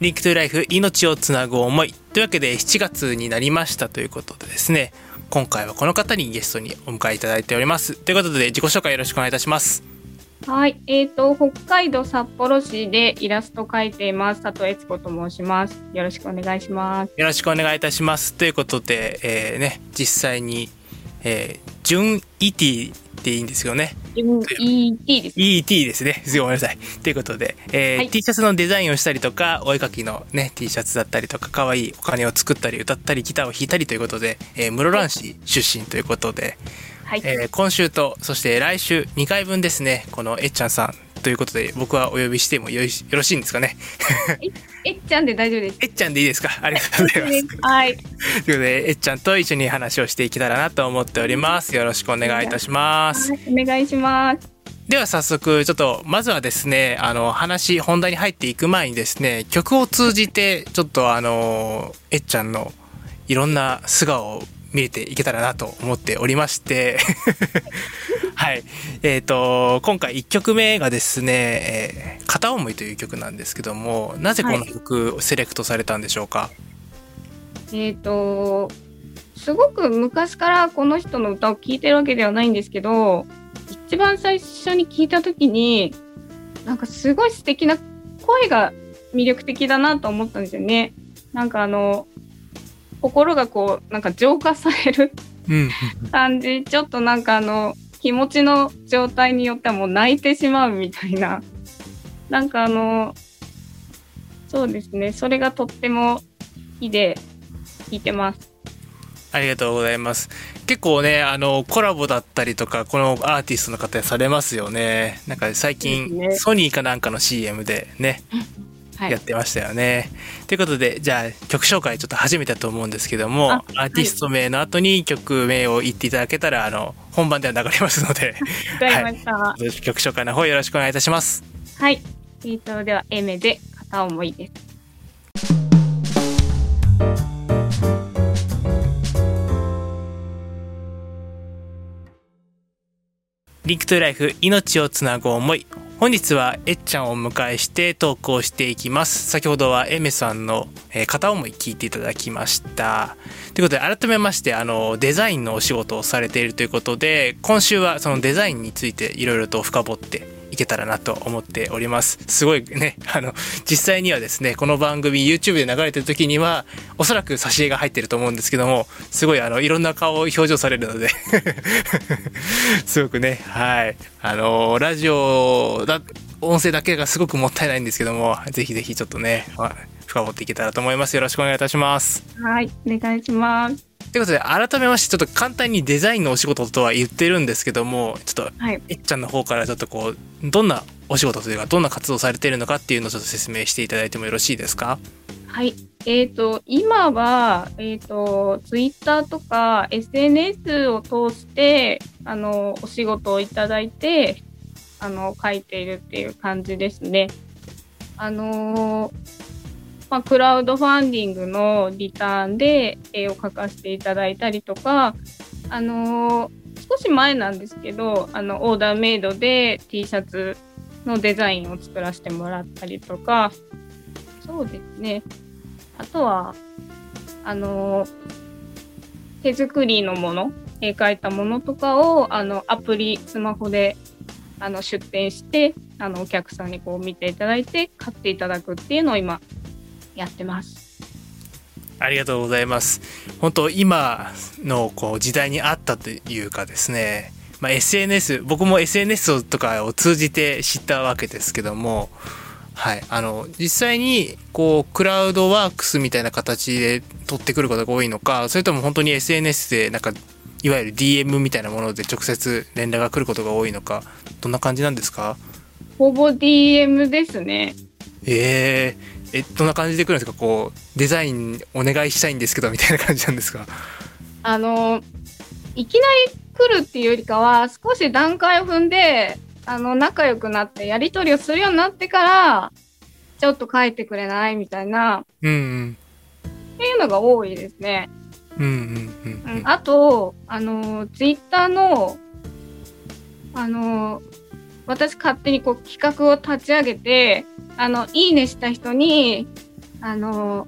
Link to Life 命をつなぐ思い。というわけで7月になりましたということでですね。今回はこの方にゲストにお迎えいただいております。ということで自己紹介よろしくお願いいたします。はい、えっ、と北海道札幌市でイラスト描いています。佐藤悦子と申します。よろしくお願いします。よろしくお願いいたします。ということで、えー、ね実際に、えー、準イティっていいんですよね ET です ET ですね。ごめんなさい。ということで、えーはい、T シャツのデザインをしたりとかお絵描きのね T シャツだったりとか可愛いお金を作ったり歌ったりギターを弾いたりということで、えー、室蘭市出身ということで、はい、えー、今週とそして来週2回分ですね。このえっちゃんさんということで僕はお呼びしてもよろしいんですかね？えっちゃんで大丈夫です。えっちゃんでいいですか？ありがとうございます。はい。ということでえっちゃんと一緒に話をしていけたらなと思っております。よろしくお願いいたします。お願いします。では早速ちょっとまずはですねあの話本題に入っていく前にですね曲を通じてちょっとあのえっちゃんのいろんな素顔を見れていけたらなと思っておりまして。はい。えっ、ー、と今回1曲目がですね「えー、片思い」という曲なんですけどもなぜこの曲をセレクトされたんでしょうか、はい、えっ、ー、とすごく昔からこの人の歌を聴いてるわけではないんですけど一番最初に聞いた時になんかすごい素敵な声が魅力的だなと思ったんですよね。なんかあの心がこうなんか浄化される感じ、ちょっとなんかあの気持ちの状態によってはもう泣いてしまうみたいななんかあのそうですねそれがとっても好きで聞いてます。ありがとうございます。結構ね、あの、コラボだったりとか、このアーティストの方されますよね。なんか最近、ね、ソニーかなんかの CM でね、はい、やってましたよね。ということで、じゃあ曲紹介ちょっと初めてだと思うんですけども、アーティスト名の後に曲名を言っていただけたら、あの、本番では流れますので、はい、曲紹介の方よろしくお願いいたします。はい。えー、と、では、A 名で片思いです。リンクトゥライフ命をつなぐ思い本日はえっちゃんをお迎えして投稿していきます。先ほどはエメさんの、え、片思い聞いていただきました。ということで改めましてあのデザインのお仕事をされているということで今週はそのデザインについていろいろと深掘ってけたらなと思っております。すごいね、あの、実際にはですね、この番組 YouTube で流れてる時には、おそらく挿絵が入ってると思うんですけども、すごいあの、いろんな顔を表情されるので すごくね、はい。あの、ラジオだ、音声だけがすごくもったいないんですけども、ぜひぜひちょっとね、深掘っていけたらと思います。よろしくお願いいたします。はい、お願いします。ということで改めましてちょっと簡単にデザインのお仕事とは言ってるんですけどもちょっと、はい、えっちゃんの方からちょっとこうどんなお仕事というかどんな活動されているのかっていうのをちょっと説明していただいてもよろしいですか？はい。えーと、今は、えーと、ツイッターとか SNS を通してあのお仕事をいただいてあの書いているっていう感じですね。あのーまあ、クラウドファンディングのリターンで絵を描かせていただいたりとか、あのー、少し前なんですけどあのオーダーメイドで T シャツのデザインを作らせてもらったりとか。そうですね。あとはあのー、手作りのもの絵描いたものとかをあのアプリスマホであの出店してあのお客さんにこう見ていただいて買っていただくっていうのを今やってます。ありがとうございます。本当今のこう時代にあったというかですね、まあ、SNS 僕も SNS とかを通じて知ったわけですけども、はい、あの実際にこうクラウドワークスみたいな形で取ってくることが多いのかそれとも本当に SNS でなんかいわゆる DM みたいなもので直接連絡が来ることが多いのかどんな感じなんですか？ほぼ DM ですね。えー、えどんな感じで来るんですか？こうデザインお願いしたいんですけどみたいな感じなんですか？あのいきなり来るっていうよりかは少し段階を踏んであの仲良くなってやり取りをするようになってからちょっと書いてくれないみたいな、うんうん、っていうのが多いですね。うんうんうん、うん、あとあのツイッターのあの私勝手にこう企画を立ち上げてあのいいねした人にあの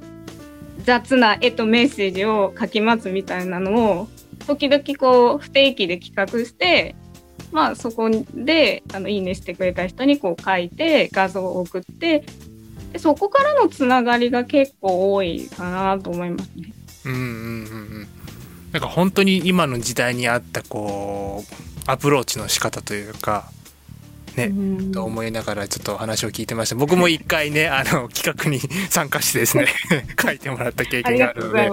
雑な絵とメッセージを書きますみたいなのを時々こう不定期で企画してまあそこであのいいねしてくれた人にこう書いて画像を送ってでそこからのつながりが結構多いかなと思いますね。うんうんうんうんなんか本当に今の時代に合ったこうアプローチの仕方というかね、と思いながらちょっと話を聞いてました。僕も一回ねあの企画に参加してですね 書いてもらった経験があるので。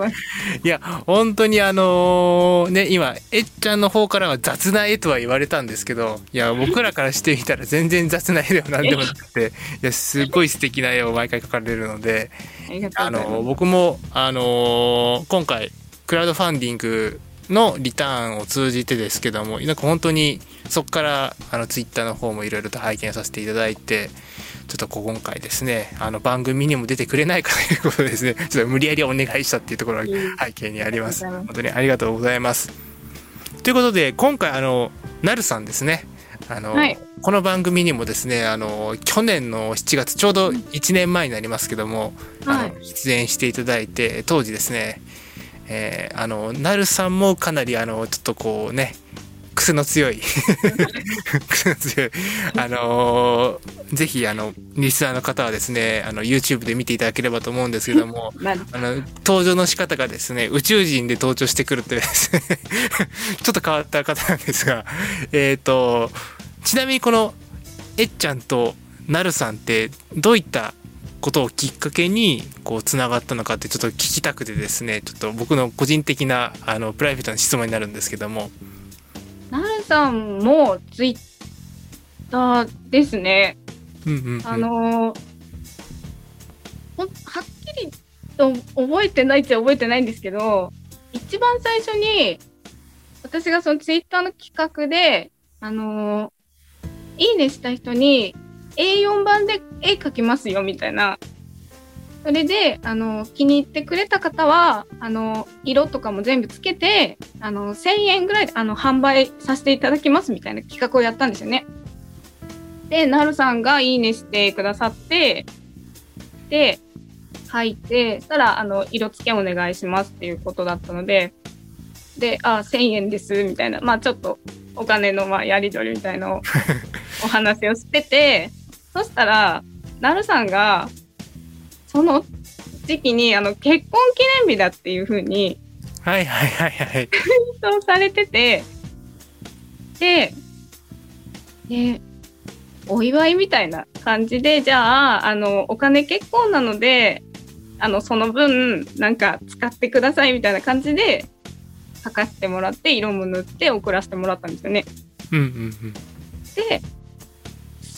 いや本当にあのー、ね今えっちゃんの方からは雑な絵とは言われたんですけどいや僕らからしてみたら全然雑な絵では何でもなくて いやすごい素敵な絵を毎回描かれるのであの僕もあのー、今回クラウドファンディングのリターンを通じてですけどもなんか本当にそこからあのツイッターの方もいろいろと拝見させていただいてちょっと今回ですねあの番組にも出てくれないかということですね ちょっと無理やりお願いしたっていうところが背景にあります、本当にありがとうございます。ということで今回あのなるさんですね。あの、はい、この番組にもですねあの去年の7月ちょうど1年前になりますけども、はい、あの出演していただいて当時ですねえー、あのなるさんもかなりあのちょっとこうね癖の強い。癖の強い。あのー、ぜひあのリスナーの方はですねあの YouTube で見ていただければと思うんですけども あの登場の仕方がですね宇宙人で登場してくるというですね ちょっと変わった方なんですがえっ、ー、とちなみにこのえっちゃんとなるさんってどういったことをきっかけにこうつながったのかってちょっと聞きたくてですねちょっと僕の個人的なあのプライベートな質問になるんですけども。なるさんもツイッターですね。うんうんうん、あのはっきりと覚えてないって覚えてないんですけど一番最初に私がそのツイッターの企画であのいいねした人に A4 版で絵描きますよみたいな。それで、あの、気に入ってくれた方は、あの、色とかも全部つけて、あの、1000円ぐらいで、あの、販売させていただきますみたいな企画をやったんですよね。で、なるさんがいいねしてくださって、で、書いて、したら、あの、色付けお願いしますっていうことだったので、で、あ、1000円です、みたいな、まあちょっとお金のまあやり取りみたいな お話をしてて、そしたら、なるさんが、その時期に、あの、結婚記念日だっていうふうに、はいはいはいはい。ツイートされてて、で、で、お祝いみたいな感じで、じゃあ、あの、お金結婚なので、あの、その分、なんか使ってくださいみたいな感じで、書かせてもらって、色も塗って送らせてもらったんですよね。うんうんうん。で、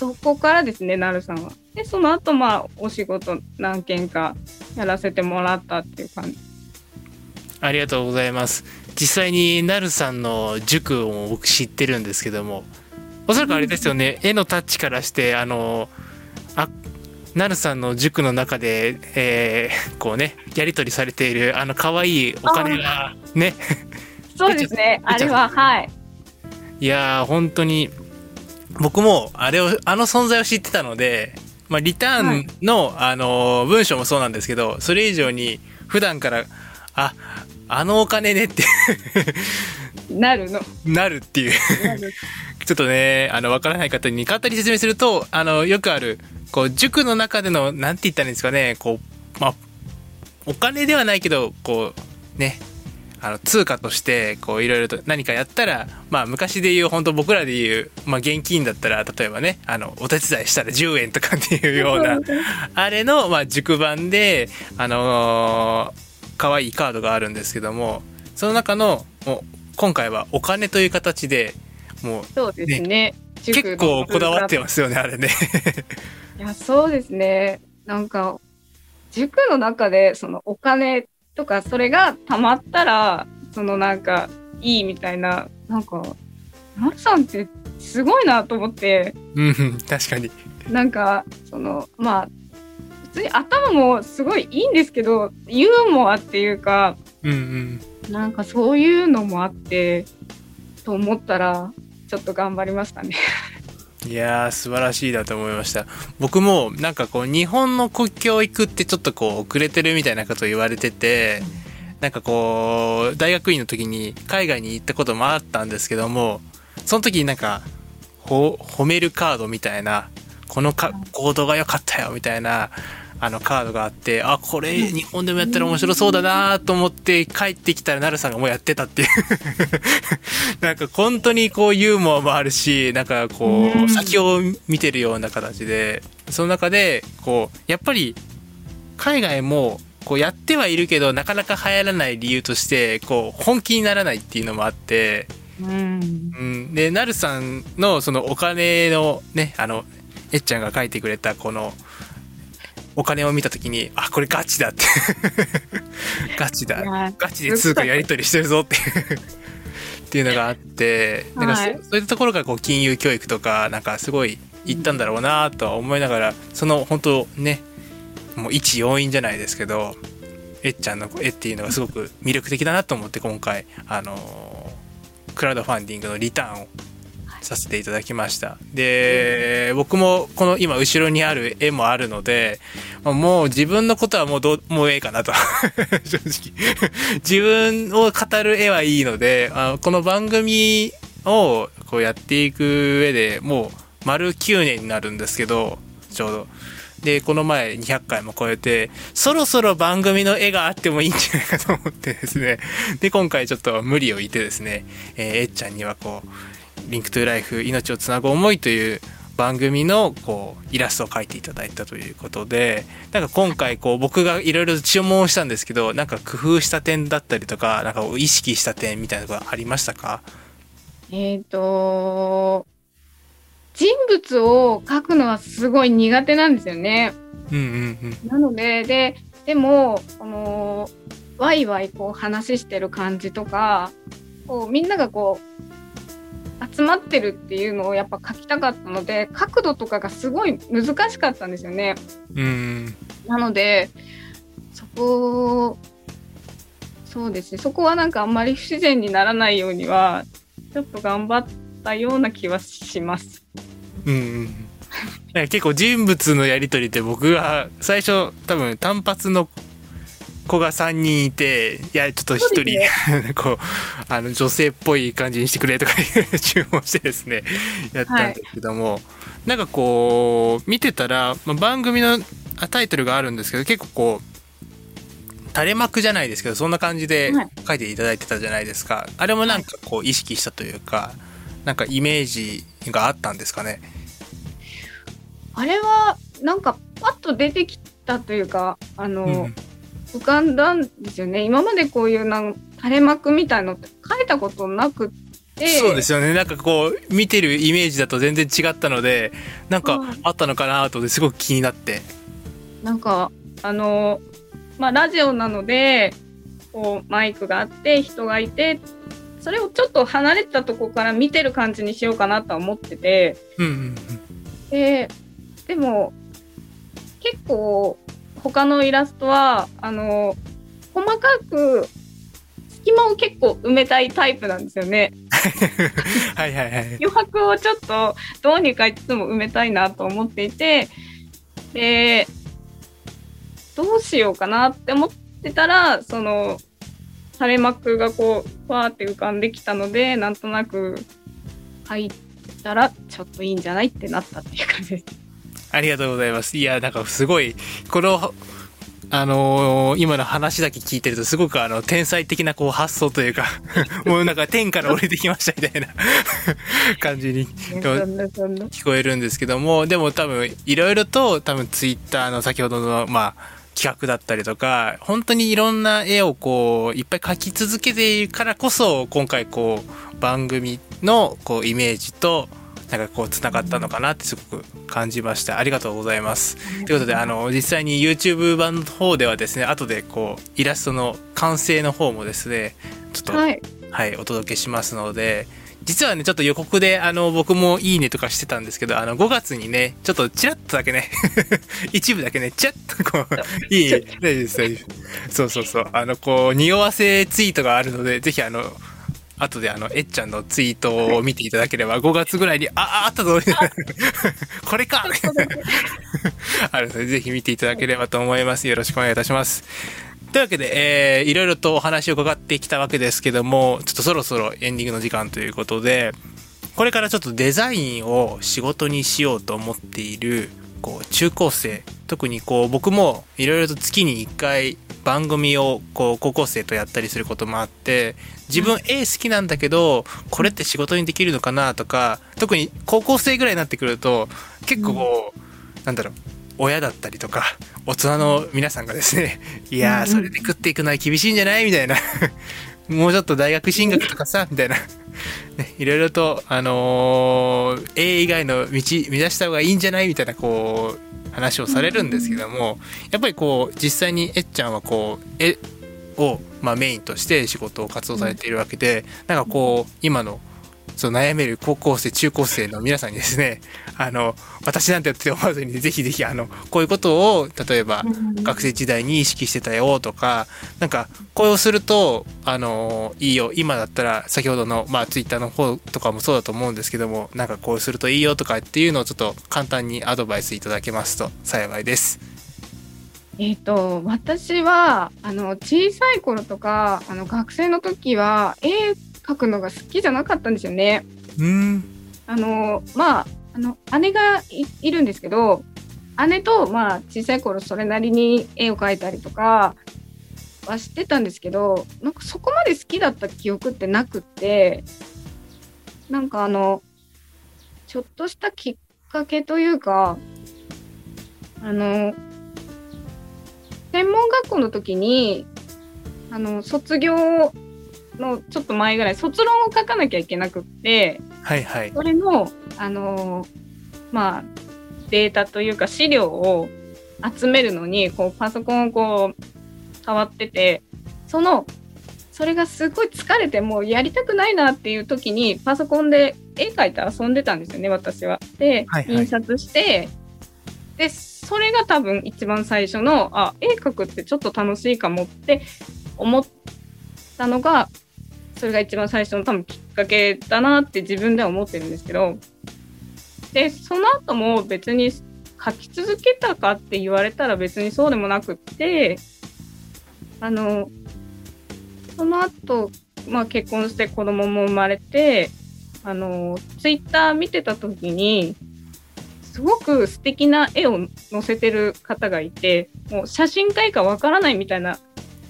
そこからですね、なるさんは。で、その後、まあ、お仕事何件かやらせてもらったっていう感じ。ありがとうございます。実際になるさんの塾を僕知ってるんですけども、おそらくあれですよね、絵のタッチからして、あの、あ、なるさんの塾の中で、えー、こうね、やり取りされている、あの可愛いお金がね。そうですね、あれは、はい。いやー、本当に、僕もあれを、あの存在を知ってたので、まあ、リターンの、はい、あの、文章もそうなんですけど、それ以上に普段から、あ、あのお金ねって なるの。なるっていう。ちょっとね、あの、わからない方に簡単に説明すると、あの、よくある、こう、塾の中での、なんて言ったらいいんですかね、こう、まあ、お金ではないけど、こう、ね、あの通貨としてこういろいろと何かやったらまあ昔で言う本当僕らで言う、まあ、現金だったら例えばねあのお手伝いしたら10円とかっていうような あれの、まあ、熟版であのー、可愛いカードがあるんですけどもその中のも今回はお金という形でもう、そうですね。結構こだわってますよねあれね。いやそうですね。なんか塾の中でそのお金とか、それが溜まったら、そのなんか、いいみたいな、なんか、なるさんってすごいなと思って。うん、確かに。なんか、その、まあ、普通に頭もすごいいいんですけど、ユーモアっていうか、うんうん、なんかそういうのもあって、と思ったら、ちょっと頑張りましたねいやー素晴らしいなと思いました。僕もなんかこう日本の国境行くってちょっとこう遅れてるみたいなことを言われててなんかこう大学院の時に海外に行ったこともあったんですけどもその時になんかほ褒めるカードみたいなこのか行動が良かったよみたいなあのカードがあってあこれ日本でもやったら面白そうだなと思って帰ってきたらなるさんがもうやってたっていう。なんか本当にこうユーモアもあるしなんかこう先を見てるような形で。その中でこうやっぱり海外もこうやってはいるけどなかなか流行らない理由としてこう本気にならないっていうのもあって。うん。うん、で、なるさんのそのお金のね、あの、えっちゃんが書いてくれたこの、お金を見たときに、あ、これガチだって。ガチだ。ガチで通貨やり取りしてるぞっていう。っていうのがあって、なんかそ,、はいそういったところがこう金融教育とか、なんかすごい行ったんだろうなとは思いながら、その本当ね、もう一要因じゃないですけど、えっちゃんの絵っていうのがすごく魅力的だなと思って今回、あのークラウドファンディングのリターンをさせていただきました。で僕もこの今後ろにある絵もあるのでもう自分のことはもうどうもうええかなと。正直。自分を語る絵はいいのであこの番組をこうやっていく上でもう丸9年になるんですけどちょうど。でこの前200回も超えてそろそろ番組の絵があってもいいんじゃないかと思ってですね。で今回ちょっと無理を言ってですね、えーえっちゃんにはこう「リンクトゥライフ命をつなぐ思い」という番組のこうイラストを描いていただいたということでなんか今回こう僕がいろいろ注文をしたんですけどなんか工夫した点だったりとかなんか意識した点みたいなのがありましたか？えっ、と、人物を描くのはすごい苦手なんですよね。うんうんうんなので、で、でも、この、ワイワイこう話してる感じとか、こうみんながこう、集まってるっていうのをやっぱ描きたかったので、角度とかがすごい難しかったんですよね。うんうんなので、そこ、そうですね、そこはなんかあんまり不自然にならないようには、ちょっと頑張ったような気はします。うん結構人物のやり取りって僕が最初多分単発の子が3人いていやちょっと1そうで人 こうあの女性っぽい感じにしてくれとか注文してですね やったんですけども、なんかこう見てたら、まあ、番組のあタイトルがあるんですけど結構こう垂れ幕じゃないですけどそんな感じではい。書いていただいてたじゃないですか、あれもなんかこう意識したというかなんかイメージがあったんですかね？あれは、なんかパッと出てきたというか、あの、うん浮かんだんですよね。今までこういうなん垂れ幕みたいのって書いたことなくって。そうですよねなんかこう見てるイメージだと全然違ったのでなんかはいあったのかなとすごく気になってなんか、あの、まあ、ラジオなので、こう、マイクがあって、人がいて、それをちょっと離れたとこから見てる感じにしようかなとは思ってて、うんうんうんで、でも、結構、他のイラストは、あの、細かく、隙間を結構埋めたいタイプなんですよね。はいはいはい余白をちょっとどうにかいつも埋めたいなと思っていてでどうしようかなって思ってたらその垂れ幕がこうふわーって浮かんできたのでなんとなく入ったらちょっといいんじゃないってなったっていう感じです。ありがとうございます。いやなんかすごいこのあのー今の話だけ聞いてるとすごくあの天才的なこう発想というか もうなんか天から降りてきましたみたいな 感じに聞こえるんですけどもでも多分いろいろと多分ツイッターの先ほどのまあ企画だったりとか本当にいろんな絵をこういっぱい描き続けているからこそ今回こう番組のこうイメージとなんかこうつながったのかなってすごく感じましたありがとうございます。ということであの実際に YouTube 版の方ではですね後でこうイラストの完成の方もですねちょっとはい。はい、お届けしますので、実はね、ちょっと予告で、あの、僕もいいねとかしてたんですけど、あの、5月にね、ちょっとチラッとだけね、一部だけね、チラッとこう、いい、大丈夫です、大丈夫です。そうそうそう、あの、こう、匂わせツイートがあるので、ぜひあの、後であのえっちゃんのツイートを見ていただければ5月ぐらいにあああったぞ。これか。あるのでぜひ見ていただければと思います。よろしくお願いいたします。というわけで、えー、いろいろとお話を伺ってきたわけですけどもちょっとそろそろエンディングの時間ということでこれからちょっとデザインを仕事にしようと思っているこう中高生特にこう僕もいろいろと月に1回番組をこう高校生とやったりすることもあって自分絵好きなんだけどこれって仕事にできるのかなとか特に高校生ぐらいになってくると結構こう、なんだろう親だったりとか大人の皆さんがですねいやーそれで食っていくのは厳しいんじゃない？みたいなもうちょっと大学進学とかさみたいな、ね、いろいろとあのー、絵以外の道目指した方がいいんじゃない？みたいなこう話をされるんですけどもやっぱりこう実際にえっちゃんはこう絵を、まあ、メインとして仕事を活動されているわけでなんかこう今のそう悩める高校生中高生の皆さんにですね あの私なんてって思わずにぜひぜひあのこういうことを例えば学生時代に意識してたよとかなんかこうするとあのいいよ今だったら先ほどの、まあ、ツイッターの方とかもそうだと思うんですけどもなんかこうするといいよとかっていうのをちょっと簡単にアドバイスいただけますと幸いです。えっ、ー、と私はあの小さい頃とかあの学生の時は絵描くのが好きじゃなかったんですよね。うんあのまああの姉がいるんですけど姉とまあ小さい頃それなりに絵を描いたりとかはしてたんですけどなんかそこまで好きだった記憶ってなくってなんかあのちょっとしたきっかけというかあの専門学校の時にあの卒業のちょっと前ぐらい卒論を書かなきゃいけなくって、はいはい、それの、あのー、まあ、データというか資料を集めるのにこうパソコンをこう触っててそのそれがすごい疲れてもうやりたくないなっていう時にパソコンで絵描いて遊んでたんですよね私は。で、はいはい、印刷してでそれが多分一番最初のあ絵描くってちょっと楽しいかもって思ったのがそれが一番最初の多分きっかけだなって自分では思ってるんですけどでその後も別に書き続けたかって言われたら別にそうでもなくってあのその後、まあ結婚して子供も生まれてあのツイッター見てた時にすごく素敵な絵を載せてる方がいてもう写真家かわからないみたいな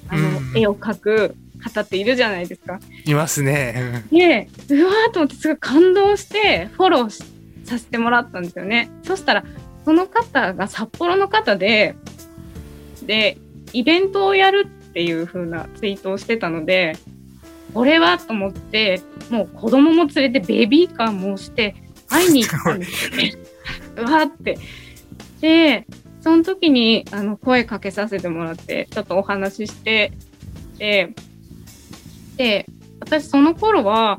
あの、絵を描く方っているじゃないですか。いますね。で、うわーと思ってすごい感動してフォローさせてもらったんですよね。そしたら、その方が札幌の方で、で、イベントをやるっていう風なツイートをしてたので、これはと思って、もう子供も連れてベビーカーもして会いに行ったんですよね。うわーって。で、その時にあの声かけさせてもらって、ちょっとお話しして、で、で、私その頃は、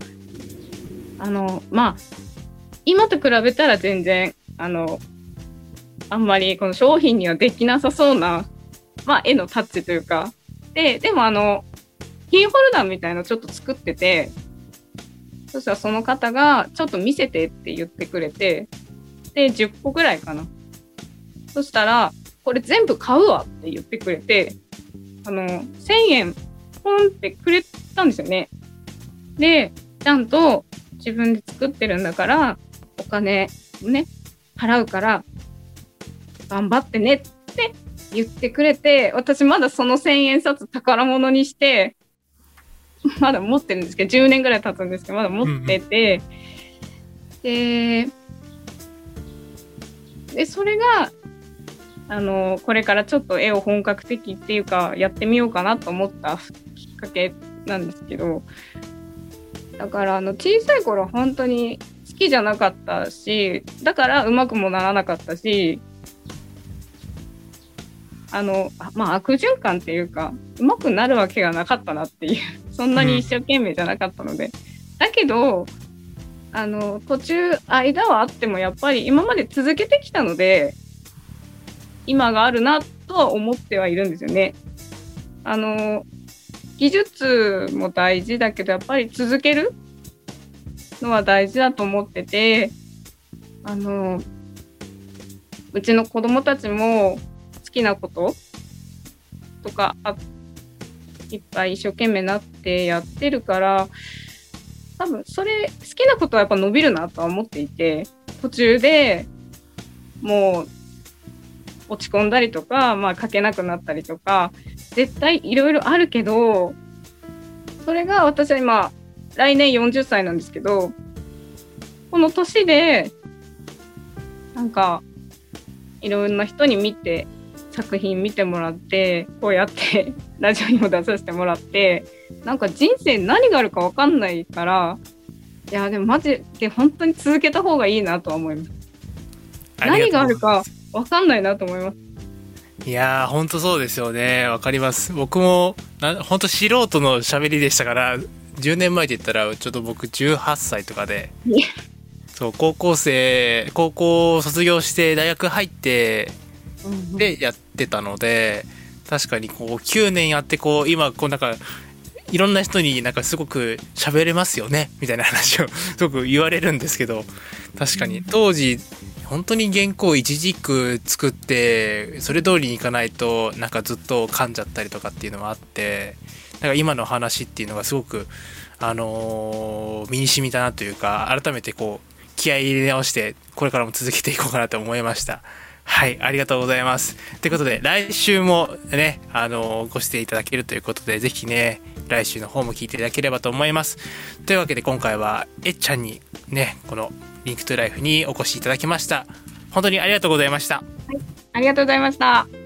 あの、まあ、今と比べたら全然、あの、あんまりこの商品にはできなさそうな、まあ、絵のタッチというか、で、でもあの、キーホルダーみたいのちょっと作ってて、そしたらその方が、ちょっと見せてって言ってくれて、で、10個ぐらいかな。そしたら、これ全部買うわって言ってくれて、あの、1000円ポンってくれたんですよね。で、ちゃんと自分で作ってるんだから、お金をね、払うから、頑張ってねって言ってくれて、私まだその千円札宝物にして、まだ持ってるんですけど、10年ぐらい経つんですけど、まだ持ってて、うんうん、で、で、それが、あの、これからちょっと絵を本格的っていうか、やってみようかなと思ったきっかけなんですけど。だからあの小さい頃本当に好きじゃなかったしだからうまくもならなかったしあのまあ悪循環っていうかうまくなるわけがなかったなっていう そんなに一生懸命じゃなかったので、うん、だけどあの途中間はあってもやっぱり今まで続けてきたので今があるなとは思ってはいるんですよね。あの技術も大事だけどやっぱり続けるのは大事だと思っててあのうちの子供たちも好きなこととかいっぱい一生懸命なってやってるから多分それ好きなことはやっぱ伸びるなとは思っていて途中でもう落ち込んだりとか、まあ、書けなくなったりとか絶対いろいろあるけどそれが私は今来年40歳なんですけどこの年でなんかいろんな人に見て作品見てもらってこうやって ラジオにも出させてもらってなんか人生何があるか分かんないからいやでもマジで本当に続けた方がいいなとは思います。何があるか分かんないなと思います。いやー本当そうですよね。わかります。僕もな本当素人の喋りでしたから10年前って言ったらちょっと僕18歳とかで そう高校生高校卒業して大学入ってでやってたので確かにこう9年やってこう今こうなんかいろんな人になんかすごく喋れますよねみたいな話をすごく言われるんですけど確かに。当時本当に原稿一軸作ってそれ通りにいかないとなんかずっと噛んじゃったりとかっていうのもあってなんか今の話っていうのがすごくあのー、身に染みたなというか改めてこう気合い入れ直してこれからも続けていこうかなと思いました。はい、ありがとうございます。ということで、来週もね、あの、ご出演いただけるということで、ぜひね、来週の方も聞いていただければと思います。というわけで、今回は、えっちゃんにね、このリンクトゥライフにお越しいただきました。本当にありがとうございました。はい、ありがとうございました。